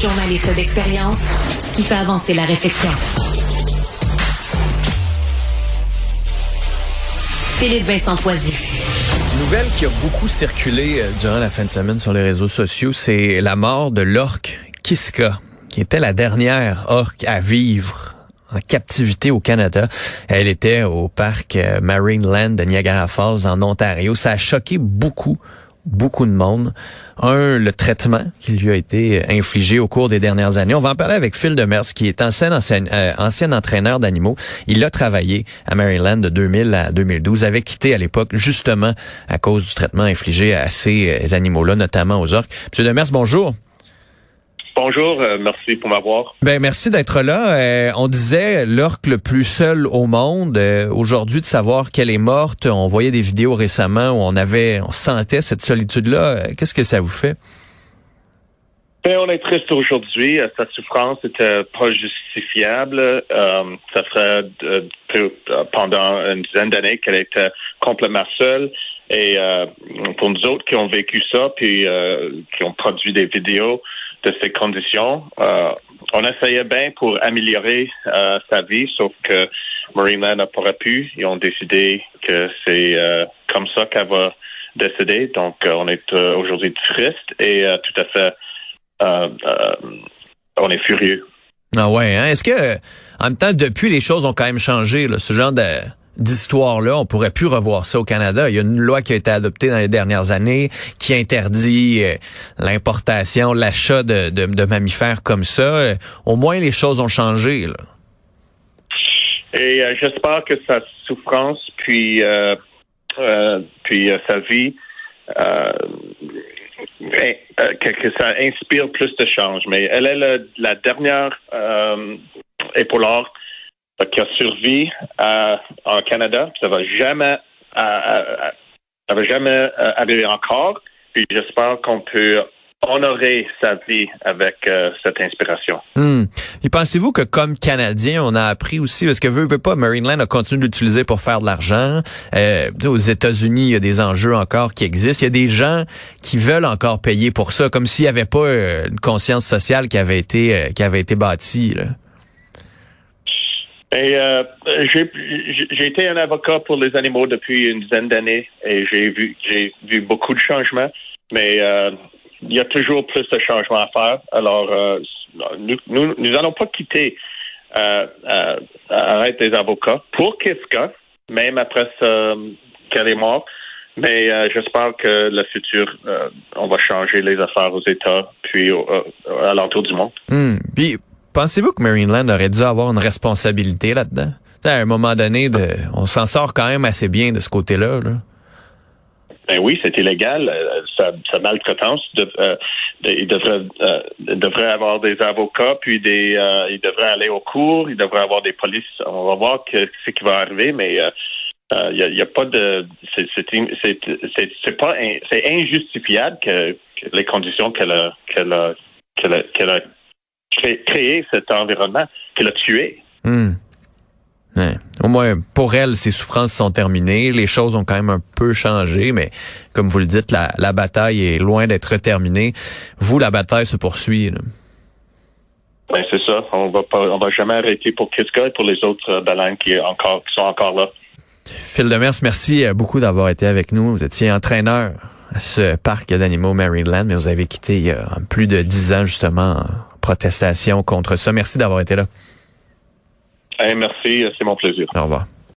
Journaliste d'expérience qui fait avancer la réflexion. Philippe Vincent Foisy. Nouvelle qui a beaucoup circulé euh, durant la fin de semaine sur les réseaux sociaux, c'est la mort de l'orque Kiska, qui était la dernière orque à vivre en captivité au Canada. Elle était au parc euh, Marineland de Niagara Falls en Ontario. Ça a choqué beaucoup, beaucoup de monde. Un, le traitement qui lui a été infligé au cours des dernières années. On va en parler avec Phil Demers, qui est ancien, euh, entraîneur d'animaux. Il a travaillé à Maryland de 2000 à 2012, avait quitté à l'époque justement à cause du traitement infligé à ces euh, animaux-là, notamment aux orques. Monsieur Demers, bonjour. Bonjour, euh, merci pour m'avoir. Ben merci d'être là. Euh, on disait l'orque le plus seul au monde. Euh, Aujourd'hui, de savoir qu'elle est morte, on voyait des vidéos récemment où on avait, on sentait cette solitude-là. Qu'est-ce que ça vous fait? Ben, on est triste aujourd'hui. Sa souffrance n'était pas justifiable. Ça ferait pendant une dizaine d'années qu'elle était complètement seule. Et pour nous autres qui ont vécu ça, puis qui ont produit des vidéos de ces conditions, euh, on essayait bien pour améliorer euh, sa vie, sauf que Marineland n'a pas pu. Ils ont décidé que c'est euh, comme ça qu'elle va décéder. Donc, euh, on est euh, aujourd'hui triste et euh, tout à fait on est furieux. Ah ouais, hein? Est-ce que, en même temps, depuis, les choses ont quand même changé, là, ce genre de d'histoire-là, on pourrait plus revoir ça au Canada. Il y a une loi qui a été adoptée dans les dernières années qui interdit euh, l'importation, l'achat de, de, mammifères comme ça. Euh, au moins, les choses ont changé. Là. Et euh, j'espère que sa souffrance, puis, euh, euh, puis sa vie, que, que ça inspire plus de change. Mais elle est le- la dernière épaulard qui a survécu en Canada. Ça va jamais, ça va jamais euh, arriver encore. Puis j'espère qu'on peut honorer sa vie avec euh, cette inspiration. Hmm. Et pensez-vous que comme Canadien, on a appris aussi, parce que veut, veut pas, Marineland a continué de l'utiliser pour faire de l'argent. Euh, aux États-Unis, il y a des enjeux encore qui existent. Il y a des gens qui veulent encore payer pour ça, comme s'il n'y avait pas euh, une conscience sociale qui avait été euh, qui avait été bâtie. Là. Et euh, j'ai été un avocat pour les animaux depuis une dizaine d'années et j'ai vu j'ai vu beaucoup de changements, mais euh, il y a toujours plus de changements à faire. Alors euh, nous nous nous allons pas quitter euh, euh, arrête des avocats pour Kiska, même après qu'elle est morte. Mais euh, j'espère que le futur, on va changer les affaires aux États puis à l'entour du monde. Hmm. Pensez-vous que Marineland aurait dû avoir une responsabilité là-dedans? À un moment donné, on s'en sort quand même assez bien de ce côté-là. Là. Ben oui, c'est illégal. Euh, Sa, sa maltraitance, de, euh, de- il devrait, euh, avoir des avocats, puis des, euh, il devrait aller au cours, il devrait avoir des polices. On va voir que, ce qui va arriver, mais euh, euh, il n'y a, pas de, c'est, pas, c'est injustifiable que, les conditions qu'elle a, qu'elle a, qu'elle a cré- créé cet environnement, qu'elle a tué. Hmm. Ouais. Au moins, pour elle, ses souffrances sont terminées. Les choses ont quand même un peu changé, mais comme vous le dites, la, la bataille est loin d'être terminée. Vous, la bataille se poursuit. là. Ben, c'est ça. On va pas, on va jamais arrêter pour Kiska et pour les autres euh, baleines qui, encore, qui sont encore là. Phil Demers, merci euh, beaucoup d'avoir été avec nous. Vous étiez entraîneur ce parc d'animaux Maryland, mais vous avez quitté il y a plus de dix ans justement en protestation contre ça. Merci d'avoir été là. merci, c'est mon plaisir. Au revoir.